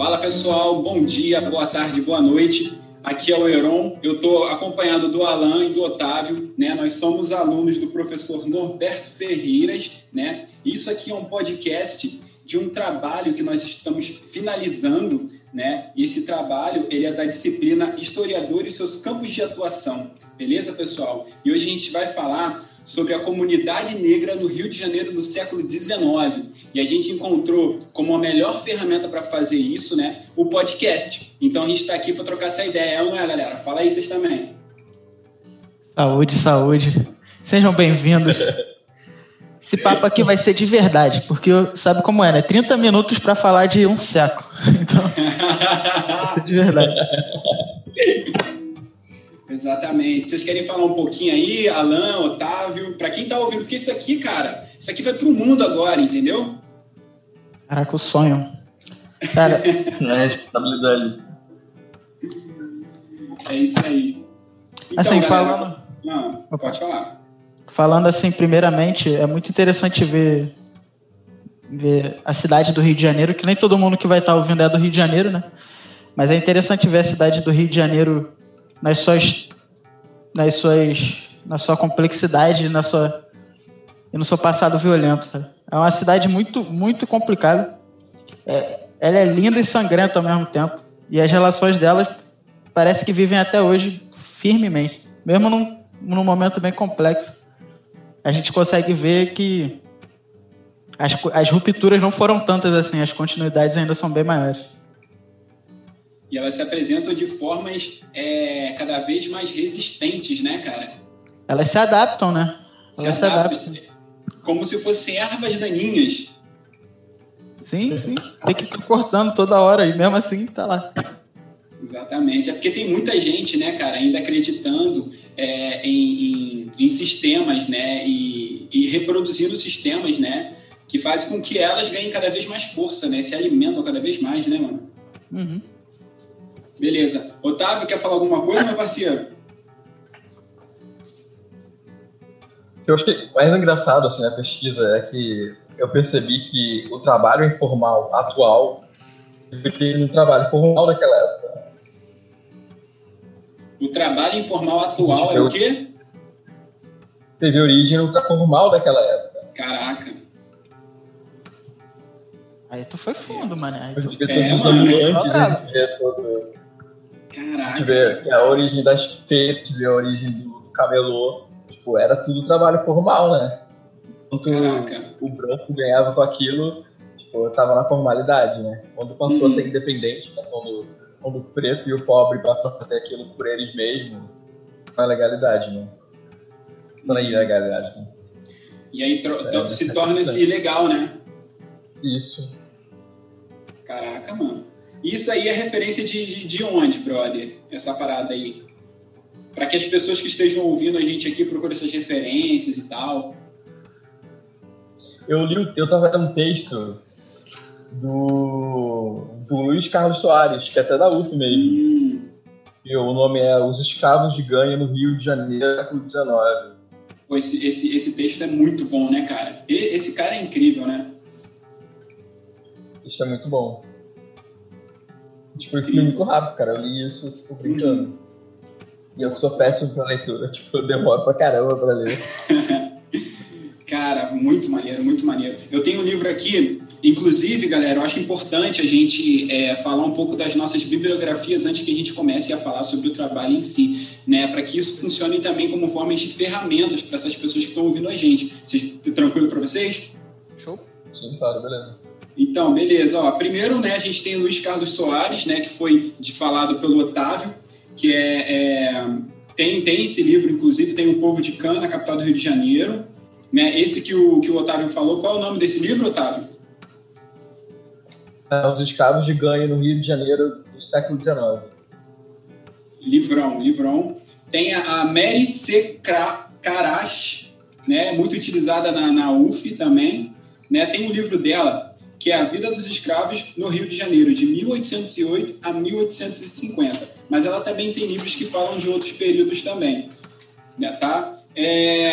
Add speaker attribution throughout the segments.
Speaker 1: Fala pessoal, bom dia, boa tarde, boa noite. Aqui é o Heron, eu estou acompanhado do Alan e do Otávio, né? Nós somos alunos do professor Norberto Ferreiras, né? Isso aqui é um podcast de um trabalho que nós estamos finalizando, né? E esse trabalho ele é da disciplina Historiador e seus campos de atuação, beleza, pessoal? E hoje a gente vai falar sobre a comunidade negra no Rio de Janeiro do século XIX. E a gente encontrou como a melhor ferramenta para fazer isso, né, o podcast. Então a gente está aqui para trocar essa ideia, é não é, galera? Fala aí vocês também.
Speaker 2: Saúde, saúde. Sejam bem-vindos. Esse papo aqui vai ser de verdade, porque sabe como é, né? 30 minutos para falar de um século. Então, vai ser de verdade.
Speaker 1: Exatamente. Vocês querem falar um pouquinho aí, Alan, Otávio, para quem está ouvindo? Porque isso aqui, cara, isso aqui vai para o mundo agora, entendeu?
Speaker 2: Caraca, o sonho. Cara,
Speaker 3: é, responsabilidade.
Speaker 1: É isso aí.
Speaker 2: Então, assim, galera, falando.
Speaker 1: Não, pode falar.
Speaker 2: Falando assim, primeiramente, é muito interessante ver, ver a cidade do Rio de Janeiro, que nem todo mundo que vai estar tá ouvindo é do Rio de Janeiro, né? Mas é interessante ver a cidade do Rio de Janeiro nas suas, nas suas, na sua complexidade, na sua e no seu passado violento. Sabe? É uma cidade muito, muito complicada. É, ela é linda e sangrenta ao mesmo tempo. E as relações delas parece que vivem até hoje firmemente, mesmo num, num momento bem complexo. A gente consegue ver que as, as rupturas não foram tantas assim, as continuidades ainda são bem maiores
Speaker 1: e elas se apresentam de formas é, cada vez mais resistentes, né, cara?
Speaker 2: Elas se adaptam, né?
Speaker 1: Se elas adaptam, se adaptam. Como se fossem ervas daninhas.
Speaker 2: Sim, sim. Tem que ir cortando toda hora e mesmo assim tá lá.
Speaker 1: Exatamente. É porque tem muita gente, né, cara, ainda acreditando é, em, em, em, sistemas, né, e, e reproduzindo sistemas, né, que fazem com que elas ganhem cada vez mais força, né, se alimentam cada vez mais, né, mano?
Speaker 2: Uhum.
Speaker 1: Beleza. Otávio, quer falar alguma coisa, meu parceiro?
Speaker 3: Eu acho que mais engraçado assim, na pesquisa é que eu percebi que o trabalho informal atual no trabalho formal daquela época.
Speaker 1: O trabalho informal atual é o quê?
Speaker 3: Teve origem no trabalho formal daquela época.
Speaker 1: Caraca.
Speaker 2: Aí tu foi fundo, mano. Aí
Speaker 3: tu... É, mano. Antes de todo
Speaker 1: Caraca.
Speaker 3: Ver a origem das feiras, ver a origem do camelô. Tipo, era tudo trabalho formal, né? Enquanto Caraca. o branco ganhava com aquilo, tipo, tava na formalidade, né? Quando passou a ser independente, né? quando, quando o preto e o pobre passam a fazer aquilo por eles mesmos, na legalidade, né? Não na ilegalidade, né?
Speaker 1: E aí é, se torna-se ilegal, né?
Speaker 3: Isso.
Speaker 1: Caraca, mano. Isso aí é referência de, de, de onde, brother? Essa parada aí. Para que as pessoas que estejam ouvindo a gente aqui procurem essas referências e tal.
Speaker 3: Eu li, eu tava lendo um texto do, do Luiz Carlos Soares, que é até da UF mesmo. E o nome é Os Escravos de Ganha no Rio de Janeiro, século XIX.
Speaker 1: Esse, esse, esse texto é muito bom, né, cara? E, esse cara é incrível, né?
Speaker 3: Isso é muito bom. Tipo, eu fui muito rápido, cara. Eu li isso, tipo, brincando. Uhum. E eu que sou péssimo pra leitura, tipo, eu demoro pra caramba pra ler.
Speaker 1: cara, muito maneiro, muito maneiro. Eu tenho um livro aqui, inclusive, galera, eu acho importante a gente é, falar um pouco das nossas bibliografias antes que a gente comece a falar sobre o trabalho em si, né? Para que isso funcione também como formas de ferramentas para essas pessoas que estão ouvindo a gente. Vocês, tranquilo para vocês?
Speaker 3: Show. Sim, claro, beleza.
Speaker 1: Então, beleza. Ó, primeiro, né, a gente tem o Luiz Carlos Soares, né, que foi de, falado pelo Otávio, que é, é, tem, tem esse livro, inclusive, tem o Povo de Cana, capital do Rio de Janeiro. Né? Esse que o, que o Otávio falou, qual é o nome desse livro, Otávio?
Speaker 3: É, Os Escravos de Ganho no Rio de Janeiro do século XIX.
Speaker 1: Livrão, livrão. Tem a, Mary C. Karash, né, muito utilizada na, na UF também. Né? Tem um livro dela, que é a vida dos escravos no Rio de Janeiro, de 1808 a 1850. Mas ela também tem livros que falam de outros períodos também. Né, tá? É...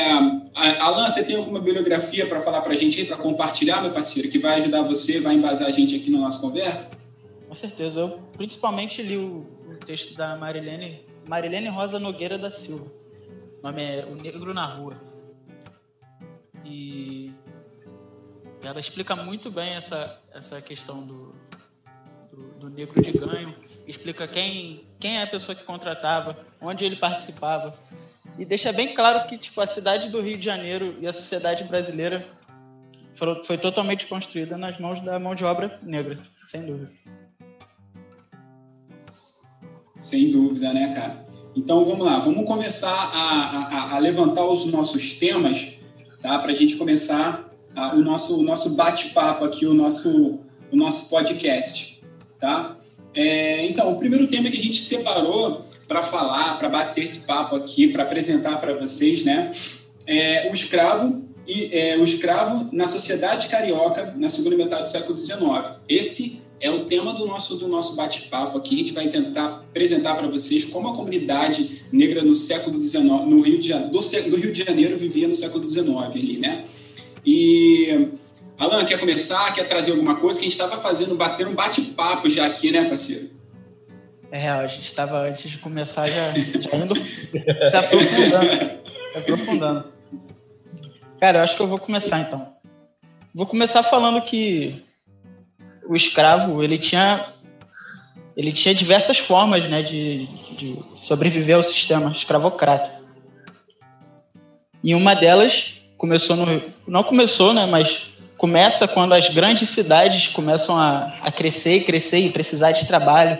Speaker 1: Alan, você tem alguma bibliografia para falar para a gente aí, para compartilhar, meu parceiro, que vai ajudar você, vai embasar a gente aqui na nossa conversa?
Speaker 2: Com certeza. Eu principalmente li o, o texto da Marilene, Marilene Rosa Nogueira da Silva. O nome é O Negro na Rua. E ela explica muito bem essa, essa questão do, do, do negro de ganho, explica quem, quem é a pessoa que contratava, onde ele participava, e deixa bem claro que tipo, a cidade do Rio de Janeiro e a sociedade brasileira foi, totalmente construída nas mãos da mão de obra negra, sem dúvida.
Speaker 1: Sem dúvida, né, cara? Então vamos lá, vamos começar a, a, a levantar os nossos temas, tá? Para a gente começar a, o nosso, o nosso bate-papo aqui, o nosso, o nosso podcast, tá? É, então, o primeiro tema que a gente separou para falar, para bater esse papo aqui, para apresentar para vocês, né, é o escravo e é, o escravo na sociedade carioca na segunda metade do século XIX. Esse é o tema do nosso, do nosso bate-papo aqui. A gente vai tentar apresentar para vocês como a comunidade negra no século XIX, no Rio de, do, do Rio de Janeiro vivia no século XIX ali, né? E Alan, quer começar? Quer trazer alguma coisa? Que a gente estava fazendo, batendo um bate-papo já aqui, né, parceiro?
Speaker 2: É, a gente estava antes de começar já, já indo se aprofundando. se aprofundando. Cara, eu acho que eu vou começar então. Vou começar falando que o escravo ele tinha ele tinha diversas formas né, de, de sobreviver ao sistema escravocrata. E uma delas começou no não começou, né, mas começa quando as grandes cidades começam a, a crescer e crescer e precisar de trabalho.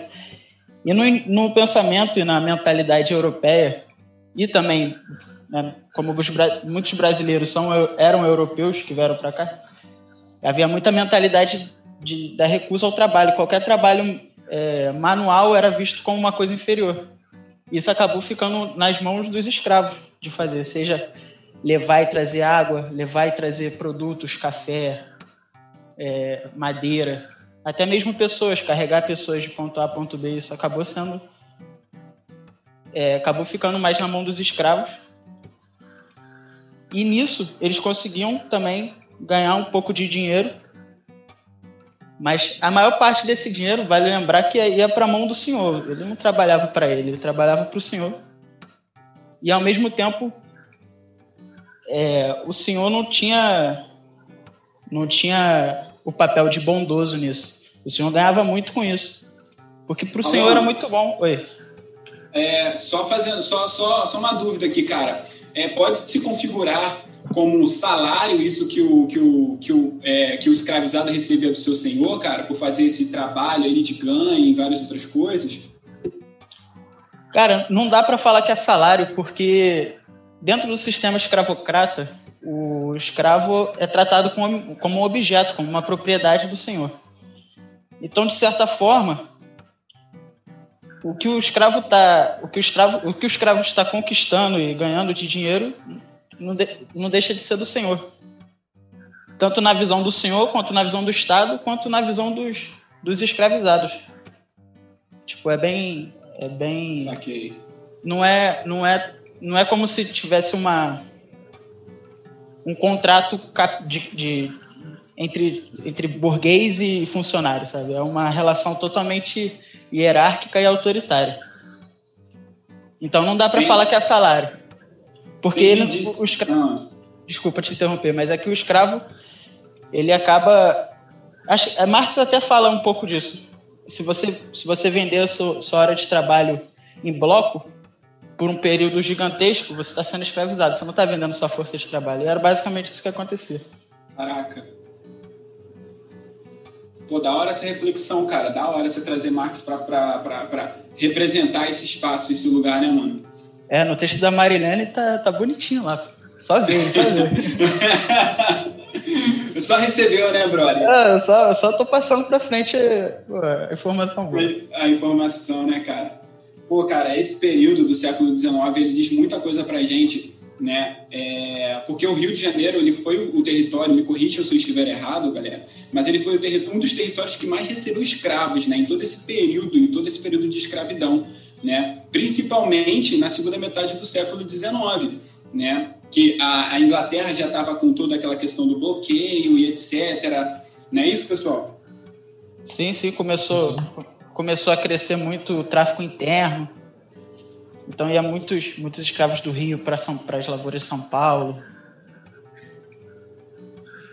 Speaker 2: E no, no pensamento e na mentalidade europeia, e também, né, como os, muitos brasileiros são, eram europeus que vieram para cá, havia muita mentalidade de, da recusa ao trabalho. Qualquer trabalho é, manual era visto como uma coisa inferior. Isso acabou ficando nas mãos dos escravos de fazer, seja levar e trazer água, levar e trazer produtos, café, é, madeira, até mesmo pessoas, carregar pessoas de ponto A a ponto B, isso acabou sendo. É, acabou ficando mais na mão dos escravos. E nisso eles conseguiam também ganhar um pouco de dinheiro mas a maior parte desse dinheiro, vale lembrar que ia para a mão do senhor. Ele não trabalhava para ele, ele trabalhava para o senhor. E ao mesmo tempo, é, o senhor não tinha, não tinha o papel de bondoso nisso. O senhor ganhava muito com isso. Porque para o senhor era muito bom. Oi.
Speaker 1: É, só fazendo, só, só, só uma dúvida aqui, cara. É, pode se configurar como salário isso que o, que o, que o, é, que o escravizado recebia do seu senhor, cara, por fazer esse trabalho aí de ganho e várias outras coisas?
Speaker 2: Cara, não dá para falar que é salário, porque dentro do sistema escravocrata, o escravo é tratado como, como um objeto, como uma propriedade do senhor. Então, de certa forma, o que o escravo tá, o que o escravo, o que o escravo está conquistando e ganhando de dinheiro não, de, não deixa de ser do Senhor. Tanto na visão do Senhor, quanto na visão do Estado, quanto na visão dos, dos escravizados. Tipo, é bem. É bem.
Speaker 1: Saquei.
Speaker 2: Não é, não é, não é como se tivesse uma um contrato de, de, entre, entre burguês e funcionário, sabe? É uma relação totalmente hierárquica e autoritária. Então não dá para falar que é salário. Porque ele, o escravo, ah. desculpa te interromper, mas é que o escravo ele acaba acho, Marx até fala um pouco disso. Se você se você vender a sua, sua hora de trabalho em bloco por um período gigantesco, você está sendo escravizado. Você não está vendendo sua força de trabalho. E era basicamente isso que acontecia.
Speaker 1: Caraca. Pô, da hora essa reflexão, cara. Da hora você trazer Marx para representar esse espaço, esse lugar, né, mano?
Speaker 2: É, no texto da Marilene tá, tá bonitinho lá. Só ver, só ver.
Speaker 1: só recebeu, né, brother?
Speaker 2: É, eu só, eu só tô passando pra frente a informação boa.
Speaker 1: A informação, né, cara? Pô, cara, esse período do século XIX, ele diz muita coisa pra gente, né? É, porque o Rio de Janeiro, ele foi o território, me corrija se eu estiver errado, galera, mas ele foi um dos territórios que mais recebeu escravos, né? Em todo esse período, em todo esse período de escravidão né? principalmente na segunda metade do século XIX, né? que a, a Inglaterra já estava com toda aquela questão do bloqueio e etc. Não é isso, pessoal?
Speaker 2: Sim, sim, começou, começou a crescer muito o tráfico interno. Então ia muitos, muitos escravos do Rio para as lavouras de São Paulo.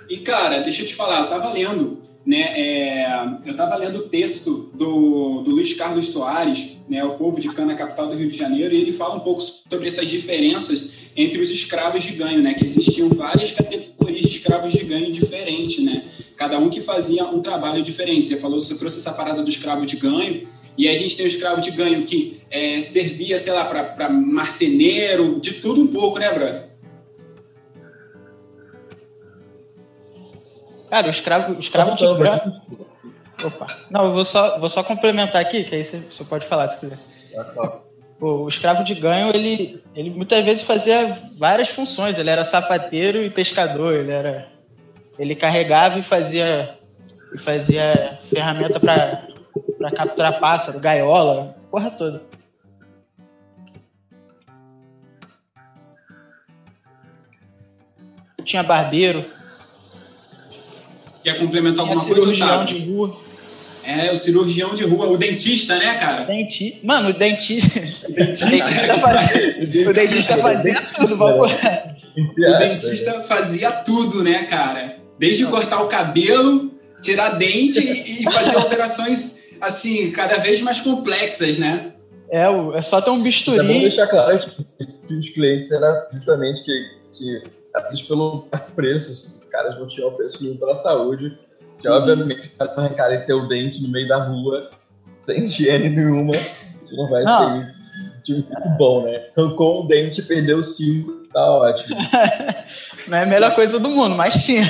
Speaker 1: E cara, deixa eu te falar, eu tava lendo, né? É, eu tava lendo o texto do, do Luiz Carlos Soares, né? O povo de Cana, capital do Rio de Janeiro, e ele fala um pouco sobre essas diferenças entre os escravos de ganho, né? Que existiam várias categorias de escravos de ganho diferentes, né? Cada um que fazia um trabalho diferente. Você falou, você trouxe essa parada do escravo de ganho, e aí a gente tem o escravo de ganho que é, servia, sei lá, para marceneiro, de tudo um pouco, né, brother?
Speaker 2: Cara, o escravo, o escravo de ganho. Opa. Não, eu vou só, vou só complementar aqui, que aí você, você pode falar se quiser. O, o escravo de ganho, ele, ele muitas vezes fazia várias funções. Ele era sapateiro e pescador. Ele era, ele carregava e fazia, e fazia ferramenta para para capturar pássaro, gaiola, porra toda. Tinha barbeiro.
Speaker 1: Quer complementar alguma
Speaker 2: coisa? Cirurgião de rua.
Speaker 1: É, o cirurgião de rua, o dentista, né, cara?
Speaker 2: Denti... Mano, o dentista. O dentista, fazia... o dentista fazia tudo, vamos
Speaker 1: O dentista fazia tudo, né, cara? Desde cortar o cabelo, tirar dente e fazer operações assim, cada vez mais complexas, né?
Speaker 2: É, é só ter um bisturi. É bom
Speaker 3: deixar claro que os clientes era justamente que, que eles pelo preço, os caras não tinham preço nenhum pela saúde, que uhum. obviamente arrancarem teu dente no meio da rua, sem higiene nenhuma, não vai não. ser muito bom, né? Arrancou um dente, perdeu cinco, tá ótimo.
Speaker 2: não é a melhor coisa do mundo, mas tinha.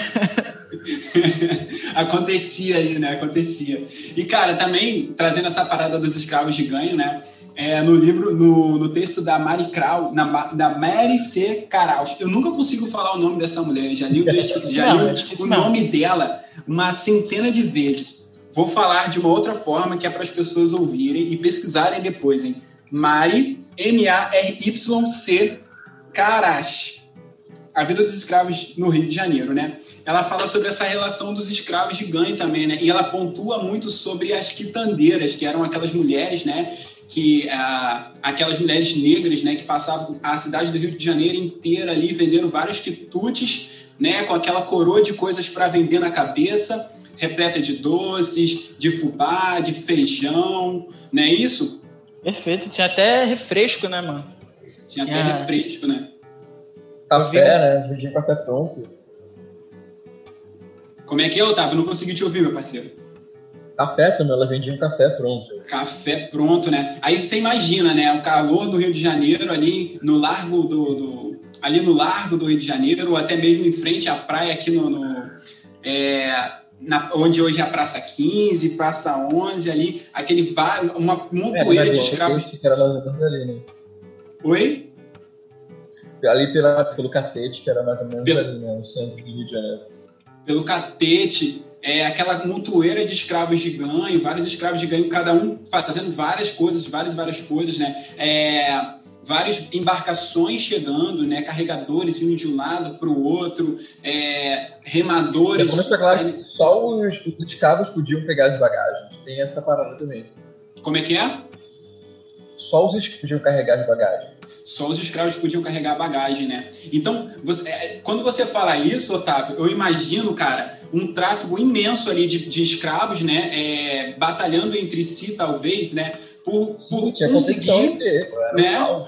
Speaker 1: Acontecia aí, né? Acontecia. E, cara, também trazendo essa parada dos escravos de ganho, né? É, no livro, no, no texto da Mari Krau, na, da Mary C. Karaus. Eu nunca consigo falar o nome dessa mulher, já li o, texto, já li o, o nome dela uma centena de vezes. Vou falar de uma outra forma que é para as pessoas ouvirem e pesquisarem depois, hein? Mari, M-A-R-Y-C, Karash. A vida dos escravos no Rio de Janeiro, né? Ela fala sobre essa relação dos escravos de ganho também, né? E ela pontua muito sobre as quitandeiras, que eram aquelas mulheres, né? Que ah, aquelas mulheres negras, né? Que passavam a cidade do Rio de Janeiro inteira ali vendendo vários quitutes, né? Com aquela coroa de coisas para vender na cabeça, repleta de doces, de fubá, de feijão, não é isso?
Speaker 2: Perfeito. Tinha até refresco, né, mano?
Speaker 1: Tinha até refresco, né?
Speaker 3: Café, né? Vendia café pronto.
Speaker 1: Como é que é, Otávio? Não consegui te ouvir, meu parceiro.
Speaker 3: Café também, ela vendia um café pronto.
Speaker 1: Café pronto, né? Aí você imagina, né? O calor do Rio de Janeiro, ali no largo do, do ali no largo do Rio de Janeiro, ou até mesmo em frente à praia aqui no, no é, na, onde hoje é a Praça 15, Praça 11, ali, aquele uma montoeira é, de escravos.
Speaker 3: Que era mais ou menos ali, né?
Speaker 1: Oi?
Speaker 3: Ali pela, pelo Catete, que era mais ou menos Pelo... ali, né? No centro do Rio de Janeiro
Speaker 1: pelo catete, é, aquela montoeira de escravos de ganho, vários escravos de ganho, cada um fazendo várias coisas, várias, várias coisas, né? É, várias embarcações chegando, né? Carregadores indo de um lado para o outro, é, remadores.
Speaker 3: É claro, só os, os escravos podiam pegar as bagagens. Tem essa parada também.
Speaker 1: Como é que é?
Speaker 3: Só os escravos podiam carregar as bagagens.
Speaker 1: Só os escravos podiam carregar bagagem, né? Então, você, é, quando você fala isso, Otávio, eu imagino, cara, um tráfego imenso ali de, de escravos, né? É, batalhando entre si, talvez, né? Por, por conseguir, né?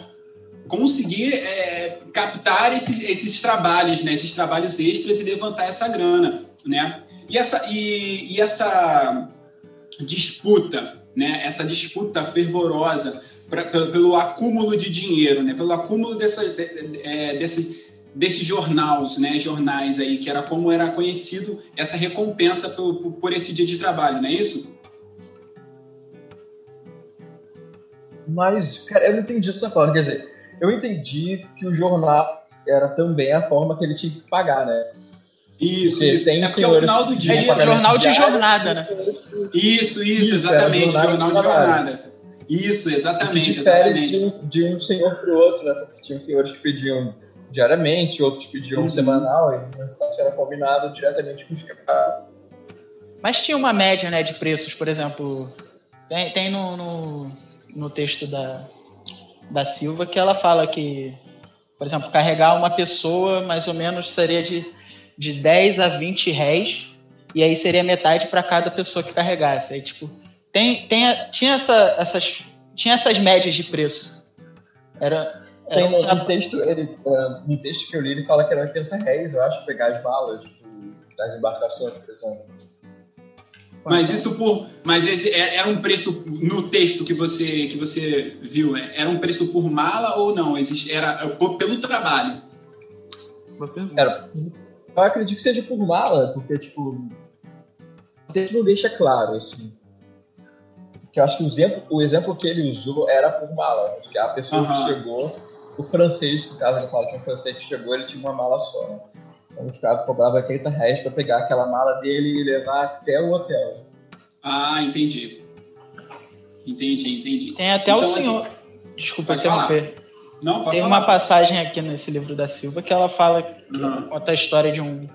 Speaker 1: Conseguir é, captar esses, esses trabalhos, né? Esses trabalhos extras e levantar essa grana, né? E essa, e, e essa disputa, né? Essa disputa fervorosa pra, pelo, pelo, acúmulo de dinheiro, né? pelo acúmulo dessa, de, é, desse, desses jornais, né? jornais aí, que era como era conhecido essa recompensa por, por, por esse dia de trabalho, não é isso?
Speaker 3: Mas, cara, eu não entendi essa forma. Quer dizer, eu entendi que o jornal era também a forma que ele tinha que pagar, né?
Speaker 1: Isso, isso. Tem é porque é o final do dia.
Speaker 2: É jornal de jornada, né?
Speaker 1: Isso, isso, isso exatamente, jornal de jornada. Isso, exatamente,
Speaker 3: que
Speaker 1: exatamente.
Speaker 3: De, de um senhor para o outro, né? Porque tinham senhores que pediam diariamente, outros pediam uhum. semanal, e era combinado diretamente com os caras.
Speaker 2: Mas tinha uma média, né, de preços, por exemplo. Tem, tem no, no, no texto da, da Silva que ela fala que, por exemplo, carregar uma pessoa mais ou menos seria de, de 10 a 20 réis, e aí seria metade para cada pessoa que carregasse. Aí, tipo, tem, tem, tinha, essa, essas, tinha essas médias de preço. Era,
Speaker 3: era tem um, um texto, ele, uh, no texto que eu li, ele fala que era 80 réis, eu acho, pegar as balas das embarcações, por exemplo.
Speaker 1: Mas isso por. Mas esse é, era um preço no texto que você que você viu, é, era um preço por mala ou não? Existe, era pelo trabalho.
Speaker 3: Era, eu acredito que seja por mala, porque tipo. O texto não deixa claro, assim. Que eu acho que o exemplo, o exemplo que ele usou era por mala. Que a pessoa uhum. que chegou, o francês, no caso ele fala que um francês que chegou, ele tinha uma mala só. Né? Então o escravo cobrava 30 reais para pegar aquela mala dele e levar até o hotel.
Speaker 1: Ah, entendi. Entendi, entendi.
Speaker 2: Tem até então, o assim, senhor. Assim, Desculpa interromper.
Speaker 1: Não, pode
Speaker 2: Tem
Speaker 1: falar.
Speaker 2: uma passagem aqui nesse livro da Silva que ela fala, uhum. conta a história de um,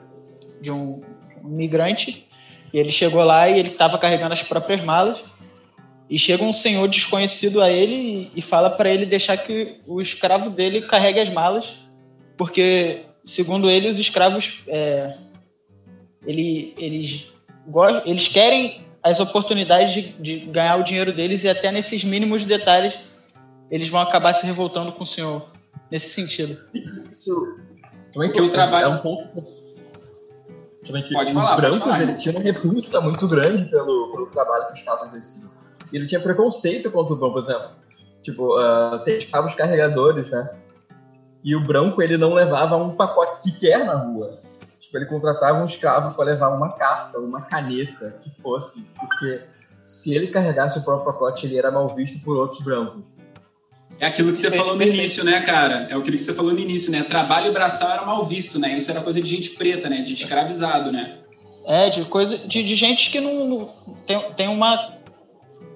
Speaker 2: de um migrante. E ele chegou lá e ele estava carregando as próprias malas. E chega um senhor desconhecido a ele e, fala para ele deixar que o escravo dele carregue as malas, porque segundo ele, os escravos é, ele, eles, eles querem as oportunidades de, de, ganhar o dinheiro deles e até nesses mínimos detalhes eles vão acabar se revoltando com o senhor nesse sentido.
Speaker 3: Também que o trabalho é um ponto também que
Speaker 1: pode falar,
Speaker 3: brancos
Speaker 1: pode falar.
Speaker 3: ele tinha uma repulsa muito grande pelo, pelo trabalho que os escravos exerciam. Ele tinha preconceito contra o branco, por exemplo. Tipo, uh, tem escravos carregadores, né? E o branco, ele não levava um pacote sequer na rua. Tipo, ele contratava um escravo para levar uma carta, uma caneta, que fosse, porque se ele carregasse o próprio pacote, ele era mal visto por outros brancos.
Speaker 1: É aquilo que você falou no início, né, cara? É aquilo que você falou no início, né? Trabalho braçal era mal visto, né? Isso era coisa de gente preta, né? De escravizado, né?
Speaker 2: É, de coisa de, de gente que não, não tem, tem uma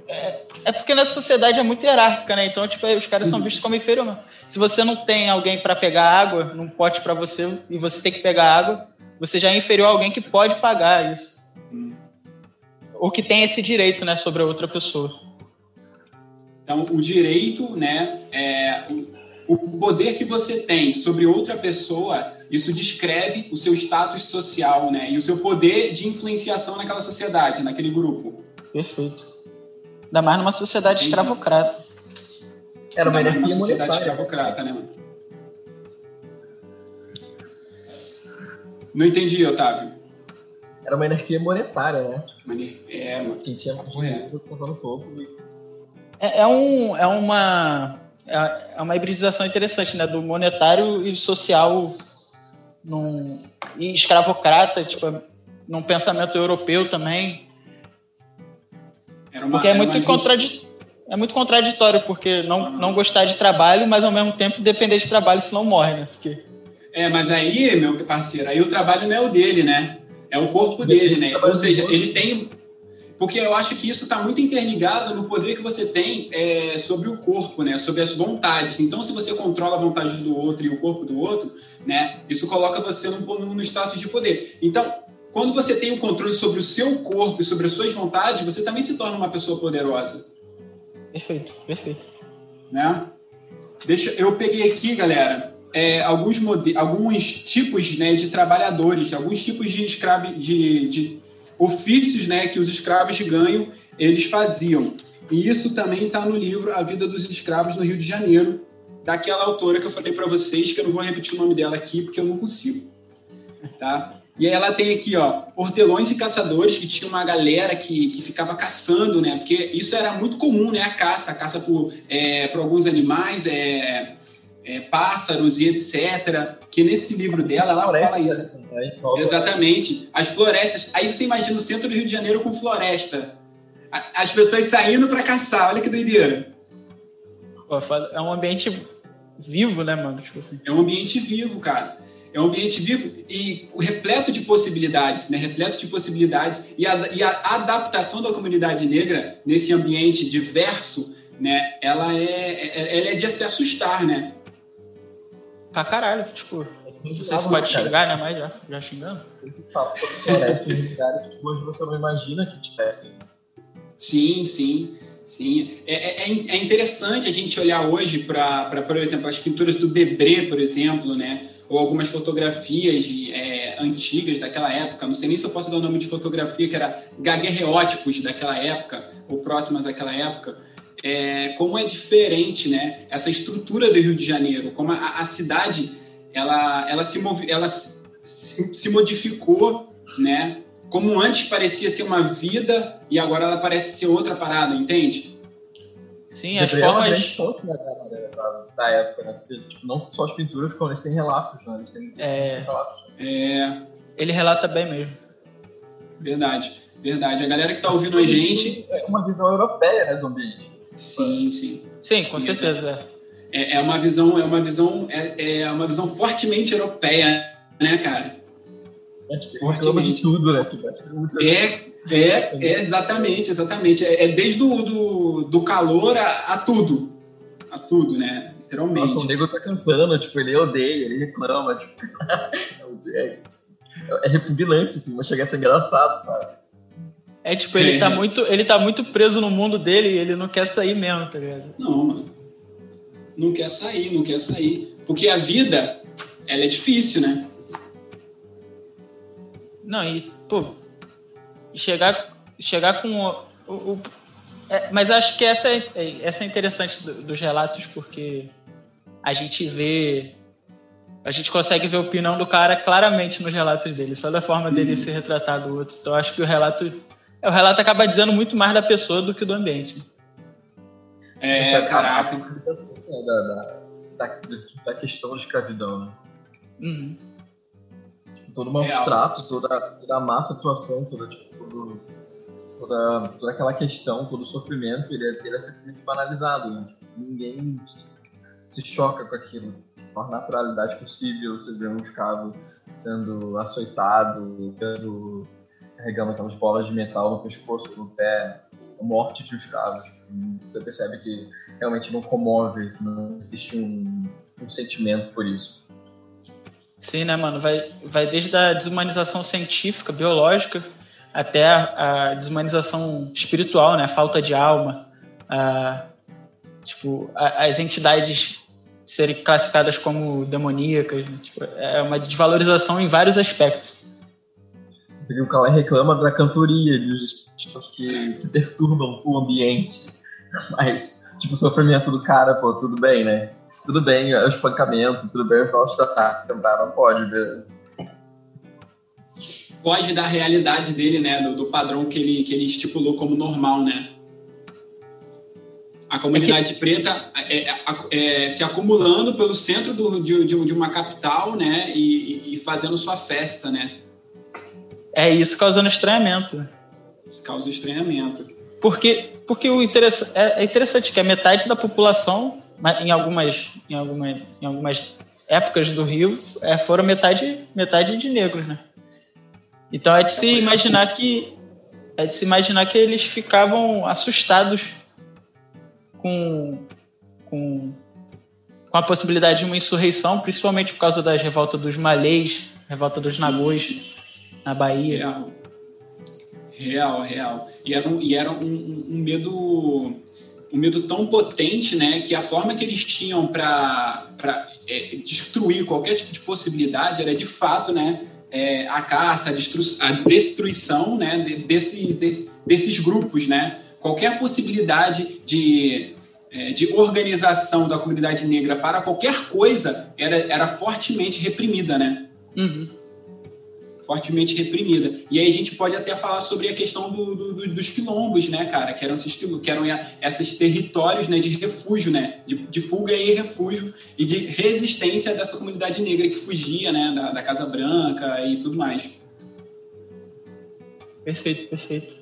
Speaker 2: é, é, porque nessa sociedade é muito hierárquica, né? Então, tipo, os caras são uhum. vistos como inferior. Se você não tem alguém para pegar água num pote para você e você tem que pegar água, você já é inferior a alguém que pode pagar isso. Ou que tem esse direito, né, sobre a outra pessoa.
Speaker 1: Então, o direito, né, é, o, o poder que você tem sobre outra pessoa, isso descreve o seu status social, né, e o seu poder de influenciação naquela sociedade, naquele grupo.
Speaker 2: Perfeito. Ainda mais numa sociedade Entendi. escravocrata.
Speaker 3: Era uma energia
Speaker 1: sociedade escravocrata, né, mano? Não entendi, Otávio.
Speaker 3: Era uma energia monetária, né?
Speaker 1: É, mano.
Speaker 3: Quem tinha mais dinheiro pouco.
Speaker 2: É, é, um, é uma é, é uma hibridização interessante, né? Do monetário e social num, e escravocrata, tipo, num pensamento europeu também. Uma, porque é muito, contraditório, é muito contraditório, porque não, não gostar de trabalho, mas ao mesmo tempo depender de trabalho, senão morre, né? Porque...
Speaker 1: É, mas aí, meu parceiro, aí o trabalho não é o dele, né? É o corpo dele, né? Ou seja, ele tem. Porque eu acho que isso está muito interligado no poder que você tem é, sobre o corpo, né? Sobre as vontades. Então, se você controla a vontade do outro e o corpo do outro, né? Isso coloca você no, no, no status de poder. Então, quando você tem o controle sobre o seu corpo e sobre as suas vontades, você também se torna uma pessoa poderosa.
Speaker 2: Perfeito, perfeito.
Speaker 1: Né? Deixa, eu peguei aqui, galera, é, alguns, alguns tipos né, de trabalhadores, alguns tipos de, escravo, de, de ofícios né, que os escravos de ganho eles faziam. E isso também está no livro A Vida dos Escravos no Rio de Janeiro, daquela autora que eu falei para vocês, que eu não vou repetir o nome dela aqui porque eu não consigo. Tá? E aí ela tem aqui, ó, hortelões e caçadores, que tinha uma galera que, que ficava caçando, né? Porque isso era muito comum, né? A caça, a caça por, é, por alguns animais, é, é, pássaros e etc. Que nesse livro dela, ela fala isso. Né? Exatamente. As florestas. Aí você imagina o centro do Rio de Janeiro com floresta. As pessoas saindo para caçar, olha que doideira.
Speaker 2: É um ambiente vivo, né, mano? Tipo assim.
Speaker 1: É um ambiente vivo, cara. É um ambiente vivo e repleto de possibilidades, né? repleto de possibilidades. E a, e a adaptação da comunidade negra nesse ambiente diverso, né? ela, é, é ela é de se assustar, né?
Speaker 2: Pra caralho, tipo. Não sei se pode xingar, né? Mas já, já xingando.
Speaker 3: Hoje você não imagina que tivessem.
Speaker 1: Sim, sim. Sim, é, é, é, é interessante a gente olhar hoje para, por exemplo, as pinturas do Debré, por exemplo, né? Ou algumas fotografias de, é, antigas daquela época. Não sei nem se eu posso dar o nome de fotografia, que era gaguerreótipos daquela época, ou próximas daquela época. É, como é diferente né, essa estrutura do Rio de Janeiro, como a, a cidade ela, ela, se, movi, ela se, se modificou, né? Como antes parecia ser uma vida e agora ela parece ser outra parada, entende?
Speaker 2: Sim, as formas.
Speaker 3: É fonte, né, da, da, época, né? Porque, tipo, não só as pinturas, como eles têm relatos, né? Eles têm,
Speaker 2: é...
Speaker 3: relatos.
Speaker 1: É...
Speaker 2: Ele relata bem mesmo.
Speaker 1: Verdade, verdade. A galera que está ouvindo a gente.
Speaker 3: É uma visão europeia, né, do ambiente.
Speaker 1: Sim, sim.
Speaker 2: Sim, com sim, certeza.
Speaker 1: É, é uma visão, é uma visão, é, é uma visão fortemente europeia, né, cara?
Speaker 3: É, tipo, fortemente de tudo, né?
Speaker 1: É, é, é exatamente, exatamente. É, é desde do, do, do calor a, a, tudo, a tudo, né? Literalmente.
Speaker 3: Nossa, o nego tá cantando, tipo, ele odeia, ele reclama, tipo, é, é repugnante, assim, mas chega a ser engraçado, sabe?
Speaker 2: É tipo, ele. Tá muito, ele tá muito preso no mundo dele e ele não quer sair mesmo, tá ligado?
Speaker 1: Não, mano. Não quer sair, não quer sair. Porque a vida, ela é difícil, né?
Speaker 2: Não, e, pô, chegar, chegar com o. o, o é, mas acho que essa é, essa é interessante do, dos relatos, porque a gente vê. A gente consegue ver a opinião do cara claramente nos relatos dele, só da forma dele uhum. se retratar do outro. Então acho que o relato o relato acaba dizendo muito mais da pessoa do que do ambiente.
Speaker 1: É, é caraca.
Speaker 3: Da, da, da, da, questão da escravidão, né?
Speaker 2: Uhum.
Speaker 3: Todo o maltrato, toda, toda a má situação, toda, tipo, todo, toda, toda aquela questão, todo o sofrimento, ele é, ele é simplesmente banalizado, né? Tipo, ninguém se choca com aquilo. Com a naturalidade possível, você vê um escravo sendo açoitado, sendo carregando aquelas bolas de metal no pescoço, no pé, a morte de escravos. Você percebe que realmente não comove, não existe um, um sentimento por isso.
Speaker 2: Sim, né, mano? Vai, vai desde a desumanização científica, biológica, até a, a desumanização espiritual, né? A falta de alma, a, tipo, a, as entidades serem classificadas como demoníacas. Né? Tipo, é uma desvalorização em vários aspectos.
Speaker 3: O Calé reclama da cantoria, dos estilos que, que perturbam o ambiente. Mas, tipo, o sofrimento do cara, pô, tudo bem, né? Tudo bem, é o espancamento, tudo bem, o falstatar, cantar não pode, beleza.
Speaker 1: Foge da realidade dele, né? Do, do, padrão que ele, que ele estipulou como normal, né? A comunidade é que... preta é, é, é, se acumulando pelo centro do, de, de, de, uma capital, né? E, e fazendo sua festa, né?
Speaker 2: É isso causando estranhamento.
Speaker 1: Isso causa estranhamento.
Speaker 2: Porque, porque o interessante, é, é interessante que a metade da população, em algumas, em algumas, em algumas épocas do Rio, é, foram metade, metade de negros, né? Então é de se imaginar que é de se imaginar que eles ficavam assustados com, com, com a possibilidade de uma insurreição, principalmente por causa das revoltas dos malês, revolta dos nagôs na Bahia.
Speaker 1: Real, real. real. E era, um, e era um, um medo um medo tão potente, né, que a forma que eles tinham para é, destruir qualquer tipo de possibilidade era de fato, né, é, a caça, a, destru a destruição, né, desse, de, desses grupos, né, qualquer possibilidade de é, de organização da comunidade negra para qualquer coisa era, era fortemente reprimida, né?
Speaker 2: Uhum
Speaker 1: fortemente reprimida. E aí a gente pode até falar sobre a questão do, do, dos quilombos, né, cara? Que eram esses, que eram esses territórios né, de refúgio, né? De, de, fuga e refúgio e de resistência dessa comunidade negra que fugia, né? Da, da Casa Branca e tudo mais.
Speaker 2: Perfeito, perfeito.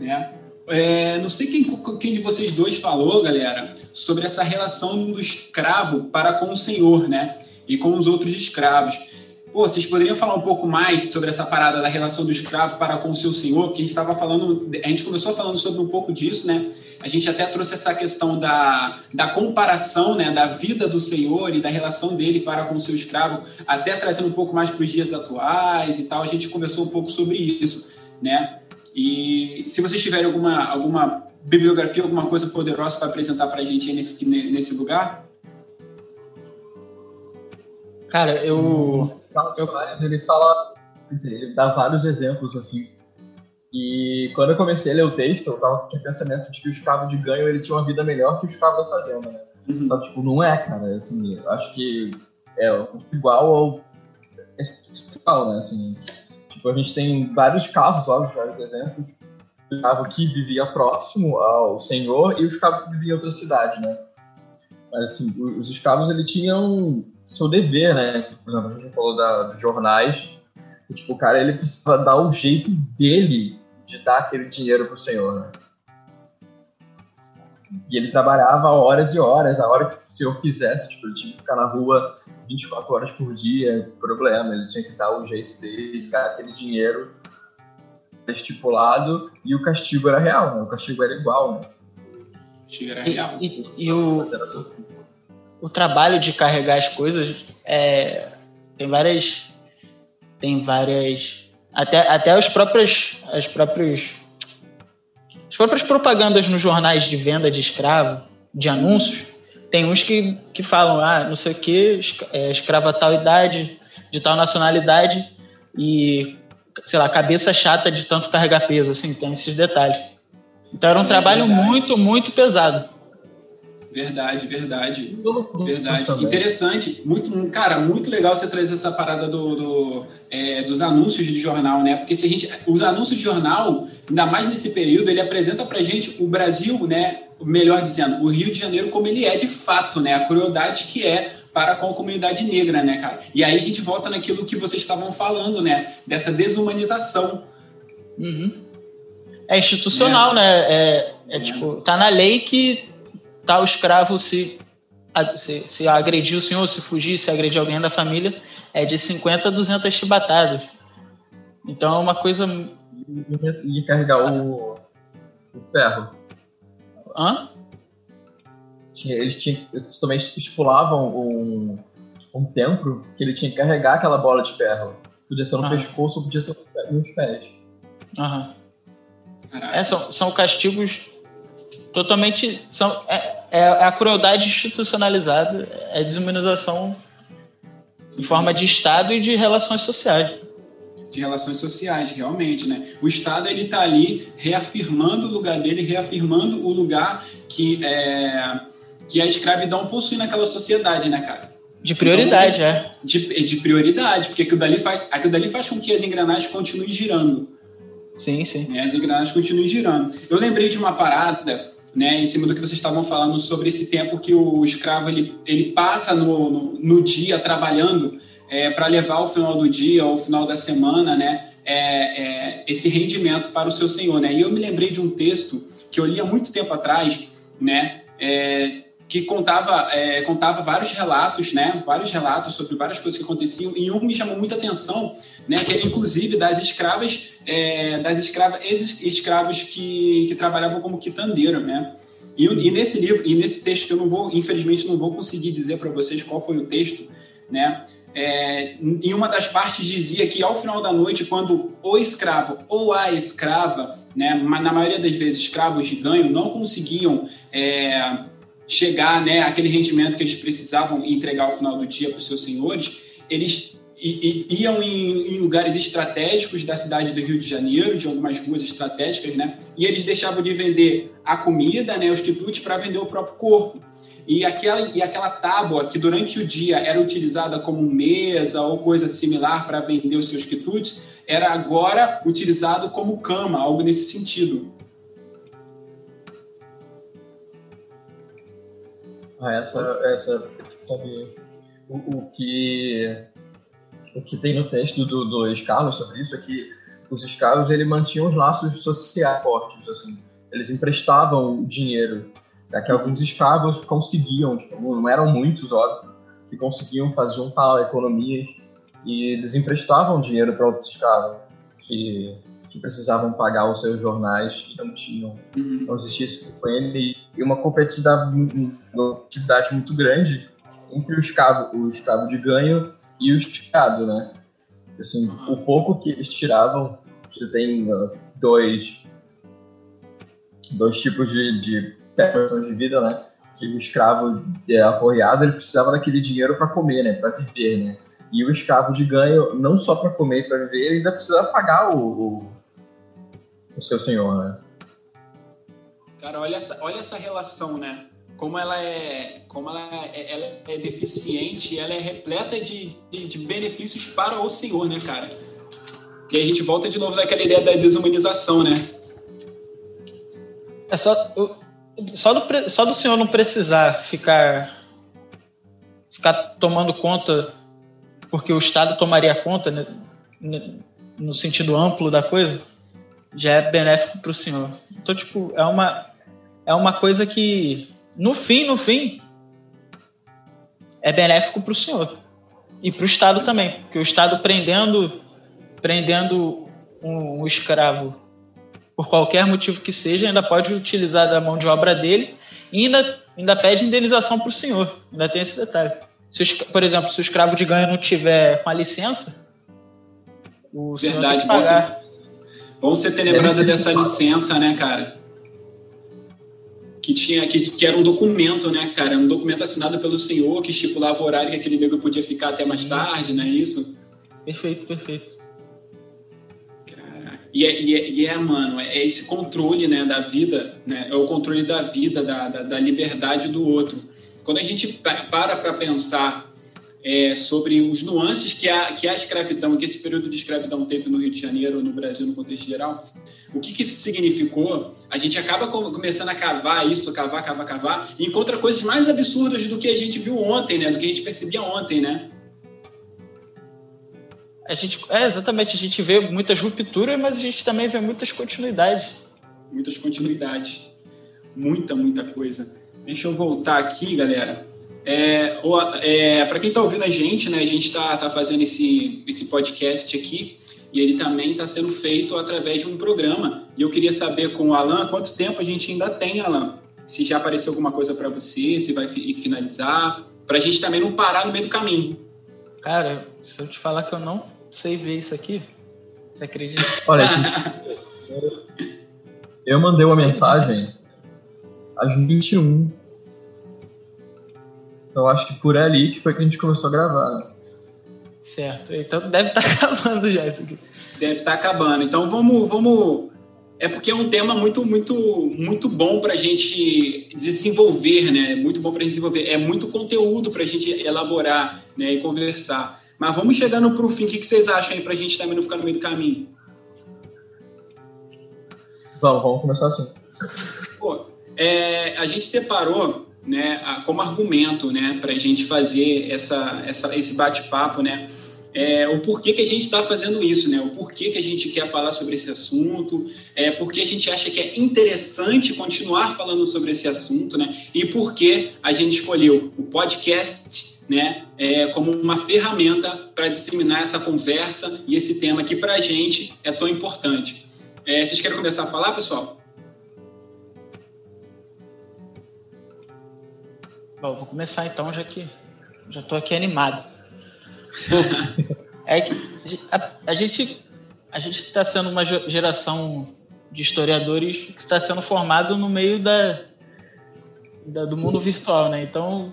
Speaker 1: É. É, não sei quem, quem de vocês dois falou, galera, sobre essa relação do escravo para com o senhor, né? E com os outros escravos. Pô, vocês poderiam falar um pouco mais sobre essa parada da relação do escravo para com o seu senhor? Que a gente estava falando, a gente começou falando sobre um pouco disso, né? A gente até trouxe essa questão da, da comparação né, da vida do Senhor e da relação dele para com o seu escravo, até trazendo um pouco mais para os dias atuais e tal. A gente conversou um pouco sobre isso, né? E se vocês tiverem alguma, alguma bibliografia, alguma coisa poderosa para apresentar para a gente nesse, nesse lugar?
Speaker 2: Cara, eu.
Speaker 3: Eu... Ele fala, ele dá vários exemplos assim e quando eu comecei a ler o texto, eu tava com o pensamento de que o escravo de ganho ele tinha uma vida melhor que o escravo da fazenda, né? Uhum. Só que, tipo, não é, cara. Assim, acho que é igual ao espiritual, né? Assim, tipo, a gente tem vários casos, óbvio, vários exemplos. O escravo que vivia próximo ao senhor e o escravo que vivia em outra cidade, né? Mas, assim, os escravos, ele tinham seu dever, né? Por exemplo, a gente falou da, dos jornais. E, tipo, o cara, ele precisava dar o jeito dele de dar aquele dinheiro para o Senhor. Né? E ele trabalhava horas e horas, a hora que o Senhor quisesse, tipo, ele tinha que ficar na rua 24 horas por dia, problema, ele tinha que dar o jeito dele, dar aquele dinheiro estipulado, e o castigo era real, né? O castigo era igual, né?
Speaker 1: O castigo era real.
Speaker 2: E, e, e o, o trabalho de carregar as coisas é, tem várias tem várias até, até os próprios, as próprios, as próprias propagandas nos jornais de venda de escravo, de anúncios, tem uns que, que falam, ah, não sei o que, é, escrava tal idade, de tal nacionalidade e, sei lá, cabeça chata de tanto carregar peso, assim, tem esses detalhes. Então era um é trabalho verdade. muito, muito pesado.
Speaker 1: Verdade, verdade. Verdade. Interessante. Muito, cara, muito legal você trazer essa parada do, do é, dos anúncios de jornal, né? Porque se a gente. Os anúncios de jornal, ainda mais nesse período, ele apresenta pra gente o Brasil, né? Melhor dizendo, o Rio de Janeiro como ele é de fato, né? A crueldade que é para com a comunidade negra, né, cara? E aí a gente volta naquilo que vocês estavam falando, né? Dessa desumanização.
Speaker 2: Uhum. É institucional, é. né? É, é, tipo, tá na lei que tal escravo se, se, se agredir o senhor, se fugir, se agredir alguém da família, é de 50 a 200 chibatadas. Então é uma coisa.
Speaker 3: E carregar o, o ferro.
Speaker 2: Hã?
Speaker 3: Eles, tinham, também estipulavam um, um tempo que ele tinha que carregar aquela bola de ferro. Podia ser no pescoço ou podia ser nos pés.
Speaker 2: Aham. É, são, são castigos totalmente. São, é, é a crueldade institucionalizada, é a desumanização em forma de Estado e de relações sociais.
Speaker 1: De relações sociais, realmente, né? O Estado ele está ali reafirmando o lugar dele, reafirmando o lugar que, é, que a escravidão possui naquela sociedade, né, cara?
Speaker 2: De prioridade, então, é.
Speaker 1: De, de prioridade, porque aquilo dali, faz, aquilo dali faz com que as engrenagens continuem girando.
Speaker 2: Sim, sim.
Speaker 1: Né? As engrenagens continuem girando. Eu lembrei de uma parada né, em cima do que vocês estavam falando sobre esse tempo que o escravo ele, ele passa no, no, no dia trabalhando é, para levar ao final do dia ou final da semana, né, é, é, esse rendimento para o seu senhor, né? E eu me lembrei de um texto que eu li há muito tempo atrás, né, é, que contava, é, contava vários relatos, né, vários relatos sobre várias coisas que aconteciam. E um me chamou muita atenção, né, que era inclusive das escravas, é, das escravas, escravos que, que trabalhavam como quitandeiro, né. E, e, nesse livro, e nesse texto eu não vou, infelizmente, não vou conseguir dizer para vocês qual foi o texto, né. É, em uma das partes dizia que ao final da noite, quando o escravo ou a escrava, né, na maioria das vezes escravos de ganho, não conseguiam é, chegar né, àquele rendimento que eles precisavam entregar ao final do dia para os seus senhores, eles iam em, em, lugares estratégicos da cidade do Rio de Janeiro, de algumas ruas estratégicas, né? E eles deixavam de vender a comida, né, os quitutes, para vender o próprio corpo. E aquela, e aquela tábua que durante o dia era utilizada como mesa ou coisa similar para vender os seus quitutes, era agora utilizado como cama, algo nesse sentido.
Speaker 3: Essa, essa sabe, o, o, que o que tem no texto do, do Carlos sobre isso é que os escravos ele mantinham os laços sociais fortes, assim, eles emprestavam dinheiro, é que alguns escravos conseguiam, tipo, não eram muitos, óbvio, que conseguiam fazer juntar economias e eles emprestavam dinheiro para outros escravos que, que precisavam pagar os seus jornais e não tinham, uhum. não existia esse ele e uma competitividade, competitividade muito grande entre o escravo, o escravo de ganho e o esticado, né? Assim, uhum. o pouco que eles tiravam, você tem dois, dois tipos de, de de vida, né? Que o escravo é, ele precisava daquele dinheiro para comer, né? Para viver, né? E o escravo de ganho, não só para comer e para viver, ele ainda precisa pagar o, o, o, seu senhor, né?
Speaker 1: Cara, olha essa, olha essa relação, né? Como ela é, como ela é, ela é deficiente, ela é repleta de, de, de benefícios para o senhor, né, cara? E aí a gente volta de novo naquela ideia da desumanização, né?
Speaker 2: É só, só, do, só do senhor não precisar ficar, ficar tomando conta porque o Estado tomaria conta, né, no sentido amplo da coisa, já é benéfico para o senhor. Então, tipo, é uma, é uma coisa que, no fim, no fim, é benéfico para o senhor. E para o Estado também, porque o Estado prendendo, prendendo um, um escravo por qualquer motivo que seja, ainda pode utilizar da mão de obra dele e ainda, ainda pede indenização para o senhor. Ainda tem esse detalhe. Se, por exemplo, se o escravo de ganho não tiver com a licença, o senhor Verdade, tem que pagar.
Speaker 1: Bom, você ter lembrado dessa licença, né, cara? Que, tinha, que, que era um documento, né, cara? Um documento assinado pelo senhor que estipulava o horário que aquele negro podia ficar até Sim. mais tarde, não é isso?
Speaker 2: Perfeito, perfeito.
Speaker 1: E é, e é, e é, mano, é esse controle né, da vida, né, é o controle da vida, da, da, da liberdade do outro. Quando a gente para para pensar é, sobre os nuances que a, que a escravidão, que esse período de escravidão teve no Rio de Janeiro, no Brasil, no contexto geral, o que, que isso significou, a gente acaba começando a cavar isso, cavar, cavar, cavar, e encontra coisas mais absurdas do que a gente viu ontem, né? Do que a gente percebia ontem, né?
Speaker 2: A gente, é, exatamente, a gente vê muitas rupturas, mas a gente também vê muitas continuidades.
Speaker 1: Muitas continuidades. Muita, muita coisa. Deixa eu voltar aqui, galera. É, é, Para quem está ouvindo a gente, né, a gente está tá fazendo esse, esse podcast aqui e ele também está sendo feito através de um programa. E eu queria saber com o Alan quanto tempo a gente ainda tem, Alan. Se já apareceu alguma coisa para você, se vai finalizar, para a gente também não parar no meio do caminho.
Speaker 2: Cara, se eu te falar que eu não sei ver isso aqui, você acredita?
Speaker 3: Olha, gente, eu mandei uma mensagem às 21. Então acho que por ali que foi que a gente começou a gravar. Né?
Speaker 2: Certo. Então deve estar tá acabando já isso aqui.
Speaker 1: Deve estar tá acabando. Então vamos, vamos. É porque é um tema muito, muito, muito bom para a gente desenvolver, né? Muito bom para a gente desenvolver. É muito conteúdo para a gente elaborar, né? E conversar. Mas vamos chegando para o fim. O que vocês acham aí para a gente também não ficar no meio do caminho?
Speaker 3: Vamos, vamos começar assim.
Speaker 1: Pô, é, a gente separou né, como argumento né, para a gente fazer essa, essa, esse bate-papo, né, é, o porquê que a gente está fazendo isso, né, o porquê que a gente quer falar sobre esse assunto, é, porque a gente acha que é interessante continuar falando sobre esse assunto, né, e por que a gente escolheu o podcast né, é, como uma ferramenta para disseminar essa conversa e esse tema que para a gente é tão importante. É, vocês querem começar a falar, pessoal?
Speaker 2: Bom, vou começar então, já que já estou aqui animado. é que a, a gente a gente está sendo uma geração de historiadores que está sendo formado no meio da, da, do mundo virtual, né? Então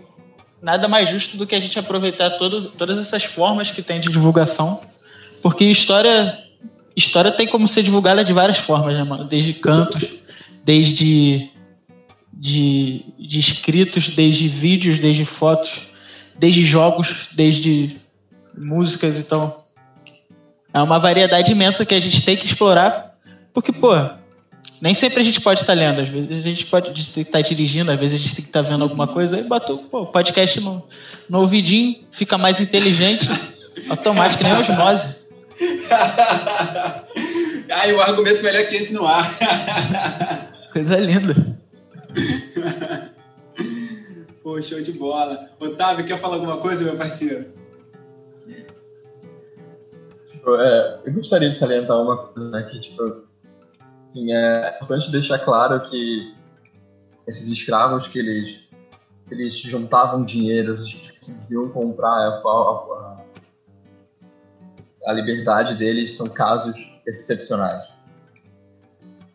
Speaker 2: nada mais justo do que a gente aproveitar todas, todas essas formas que tem de divulgação, porque história história tem como ser divulgada de várias formas, né, mano? Desde cantos, desde de, de escritos, desde vídeos, desde fotos, desde jogos, desde músicas. Então, é uma variedade imensa que a gente tem que explorar, porque, pô, nem sempre a gente pode estar lendo, às vezes a gente pode estar dirigindo, às vezes a gente tem que estar vendo alguma coisa e bota o podcast no, no ouvidinho, fica mais inteligente, automático, nem osmose.
Speaker 1: Ai, o argumento melhor que esse no ar.
Speaker 2: Coisa linda.
Speaker 1: Pô, show de bola. Otávio, quer falar alguma coisa, meu parceiro?
Speaker 3: tipo, é, eu gostaria de salientar uma coisa né, que, tipo, assim, é importante deixar claro que esses escravos que eles, eles juntavam dinheiro, eles conseguiam comprar a, a, a liberdade deles são casos excepcionais.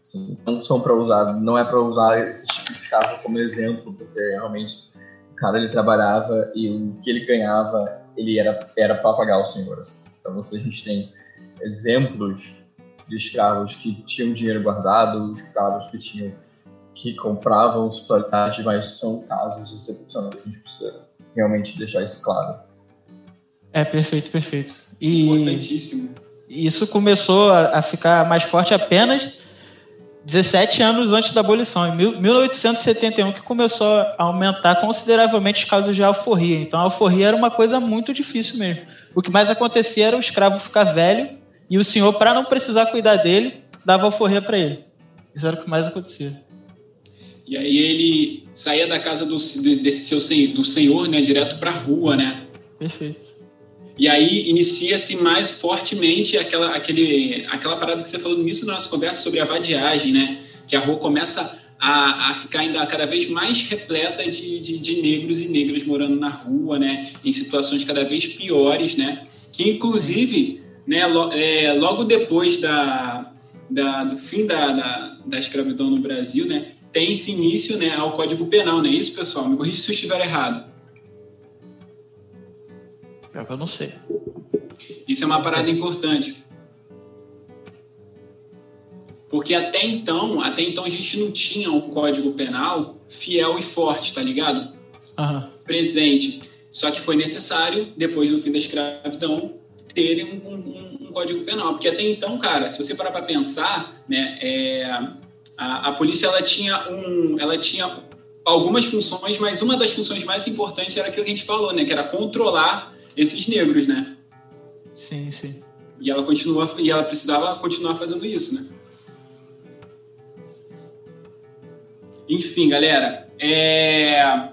Speaker 3: Assim, não são para usar, não é para usar esse tipo de escravo como exemplo, porque realmente o cara ele trabalhava e o que ele ganhava ele era era para pagar os senhores. Então a gente tem exemplos de escravos que tinham dinheiro guardado, escravos que tinham que compravam hospitalidade, mas são casos excepcionais. A gente precisa realmente deixar isso claro.
Speaker 2: É, perfeito, perfeito.
Speaker 1: E Importantíssimo.
Speaker 2: Isso começou a, a ficar mais forte apenas 17 anos antes da abolição, em 1871, que começou a aumentar consideravelmente os casos de alforria. Então, a alforria era uma coisa muito difícil mesmo. O que mais acontecia era o escravo ficar velho e o senhor, para não precisar cuidar dele, dava alforria para ele. Isso era o que mais acontecia.
Speaker 1: E aí ele saía da casa do, desse seu do senhor, né, direto para a rua, né?
Speaker 2: Perfeito.
Speaker 1: E aí inicia-se mais fortemente aquela, aquele, aquela parada que você falou no início da nossa conversa sobre a vadiagem, né? Que a rua começa a, a ficar ainda cada vez mais repleta de, de, de, negros e negras morando na rua, né? Em situações cada vez piores, né? Que inclusive, né, lo, é, logo depois da, da, do fim da, da, da escravidão no Brasil, né? Tem esse início né, ao Código Penal, não é isso, pessoal? Me corrija se eu estiver errado.
Speaker 2: Pior que eu não sei.
Speaker 1: Isso é uma parada importante. Porque até então, até então a gente não tinha um código penal fiel e forte, tá ligado?
Speaker 2: Uhum.
Speaker 1: Presente. Só que foi necessário, depois do fim da escravidão, ter um, um, um código penal. Porque até então, cara, se você parar para pensar, né, é, a, a polícia ela tinha, um, ela tinha algumas funções, mas uma das funções mais importantes era aquilo que a gente falou, né, que era controlar esses negros, né?
Speaker 2: Sim, sim.
Speaker 1: E ela continua e ela precisava continuar fazendo isso, né? Enfim, galera, é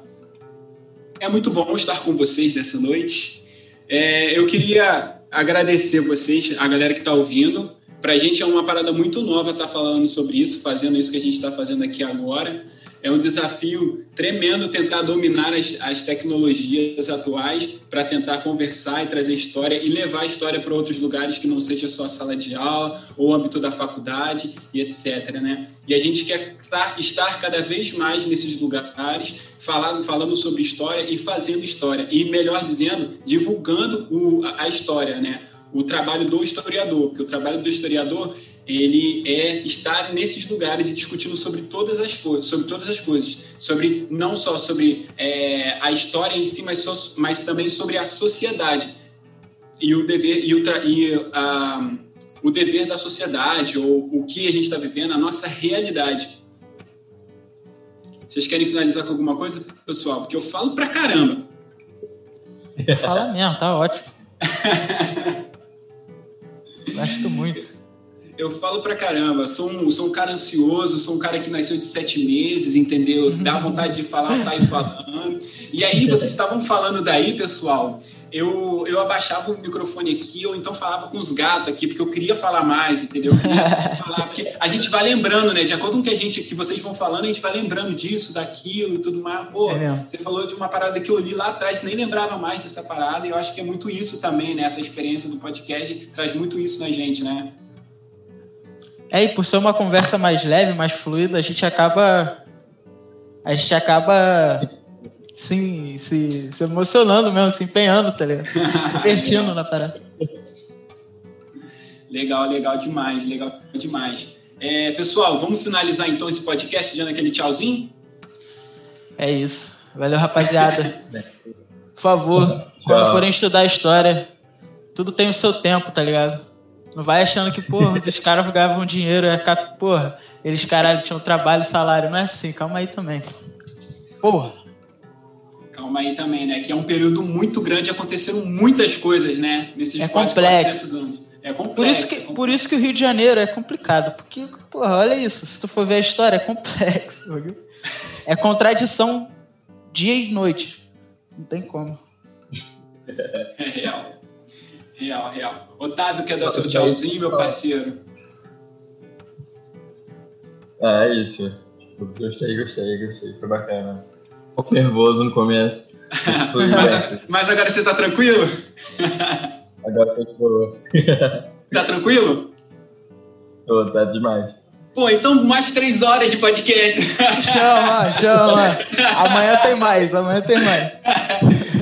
Speaker 1: é muito bom estar com vocês nessa noite. É, eu queria agradecer vocês, a galera que está ouvindo. Para a gente é uma parada muito nova estar tá falando sobre isso, fazendo isso que a gente está fazendo aqui agora é um desafio tremendo tentar dominar as, as tecnologias atuais para tentar conversar e trazer história e levar a história para outros lugares que não seja só a sala de aula ou âmbito da faculdade e etc. Né? E a gente quer estar cada vez mais nesses lugares, falando, falando sobre história e fazendo história. E, melhor dizendo, divulgando o, a história, né? o trabalho do historiador, porque o trabalho do historiador ele é estar nesses lugares e discutindo sobre todas as coisas, sobre todas as coisas, sobre não só sobre é, a história em si, mas, so, mas também sobre a sociedade e o dever e o, e, a, o dever da sociedade ou o que a gente está vivendo, a nossa realidade. Vocês querem finalizar com alguma coisa, pessoal? Porque eu falo pra caramba.
Speaker 2: Fala mesmo, tá ótimo. Gosto muito
Speaker 1: eu falo pra caramba, sou um, sou um cara ansioso, sou um cara que nasceu de sete meses, entendeu? Dá vontade de falar, saio falando. E aí, vocês estavam falando daí, pessoal, eu, eu abaixava o microfone aqui, ou então falava com os gatos aqui, porque eu queria falar mais, entendeu? Falar, porque a gente vai lembrando, né? De acordo com que a gente, que vocês vão falando, a gente vai lembrando disso, daquilo e tudo mais. Pô, é você falou de uma parada que eu li lá atrás, nem lembrava mais dessa parada, e eu acho que é muito isso também, né? Essa experiência do podcast traz muito isso na gente, né?
Speaker 2: É, e por ser uma conversa mais leve, mais fluida, a gente acaba. A gente acaba sim, se, se emocionando mesmo, se empenhando, tá ligado? Se divertindo na parada.
Speaker 1: Legal, legal demais, legal demais. É, pessoal, vamos finalizar então esse podcast dando aquele tchauzinho?
Speaker 2: É isso. Valeu, rapaziada. Por favor, Tchau. quando forem estudar a história, tudo tem o seu tempo, tá ligado? Não vai achando que, porra, os caras ganhavam dinheiro, é, porra, eles, caralho, tinham trabalho e salário. Não é assim, calma aí também. Porra.
Speaker 1: Calma aí também, né? Que é um período muito grande, aconteceram muitas coisas, né? Nesses
Speaker 2: é quase complexo.
Speaker 1: 400 anos. É complexo.
Speaker 2: Por isso, que,
Speaker 1: é complexo.
Speaker 2: por isso que o Rio de Janeiro é complicado. Porque, porra, olha isso. Se tu for ver a história, é complexo. É contradição dia e noite. Não tem como.
Speaker 1: É real. Real, real. Otávio, quer dar seu tchauzinho, meu parceiro?
Speaker 3: É, é isso. Gostei, gostei, gostei. Foi bacana. Um pouco nervoso no começo.
Speaker 1: mas, mas, agora você tá tranquilo?
Speaker 3: agora tô de boa.
Speaker 1: tá tranquilo?
Speaker 3: Tô, tá demais.
Speaker 1: Pô, então mais três horas de podcast.
Speaker 2: Chama, chama. Amanhã tem mais, amanhã tem mais.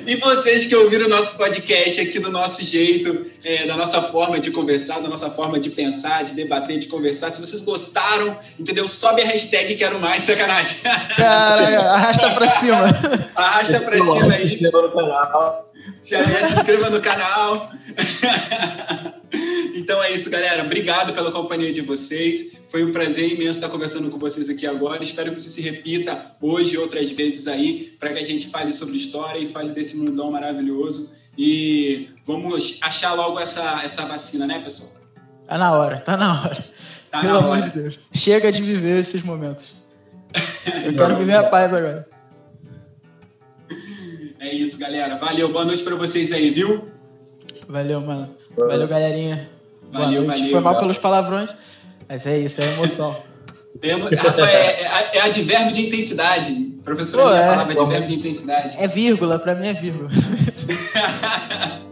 Speaker 1: E vocês que ouviram o nosso podcast aqui do nosso jeito, é, da nossa forma de conversar, da nossa forma de pensar, de debater, de conversar. Se vocês gostaram, entendeu? Sobe a hashtag quero mais, sacanagem.
Speaker 2: Cara, arrasta pra cima.
Speaker 1: Arrasta pra cima aí. Se inscreva no canal. Se, se inscreva no canal. Então é isso, galera. Obrigado pela companhia de vocês. Foi um prazer imenso estar conversando com vocês aqui agora. Espero que isso se repita hoje e outras vezes aí, para que a gente fale sobre história e fale desse mundão maravilhoso. E vamos achar logo essa, essa vacina, né, pessoal?
Speaker 2: Tá na hora, tá na hora. Tá Pelo na amor hora. de Deus. Chega de viver esses momentos. Eu quero viver a paz agora.
Speaker 1: É isso, galera. Valeu. Boa noite para vocês aí, viu?
Speaker 2: Valeu, mano. Valeu, galerinha. Valeu, valeu. Foi mal pelos palavrões, mas é isso, é emoção.
Speaker 1: É, é, é, advérbio de intensidade. Professor, Pô, é, falava advérbio de intensidade.
Speaker 2: É vírgula, pra mim é vírgula.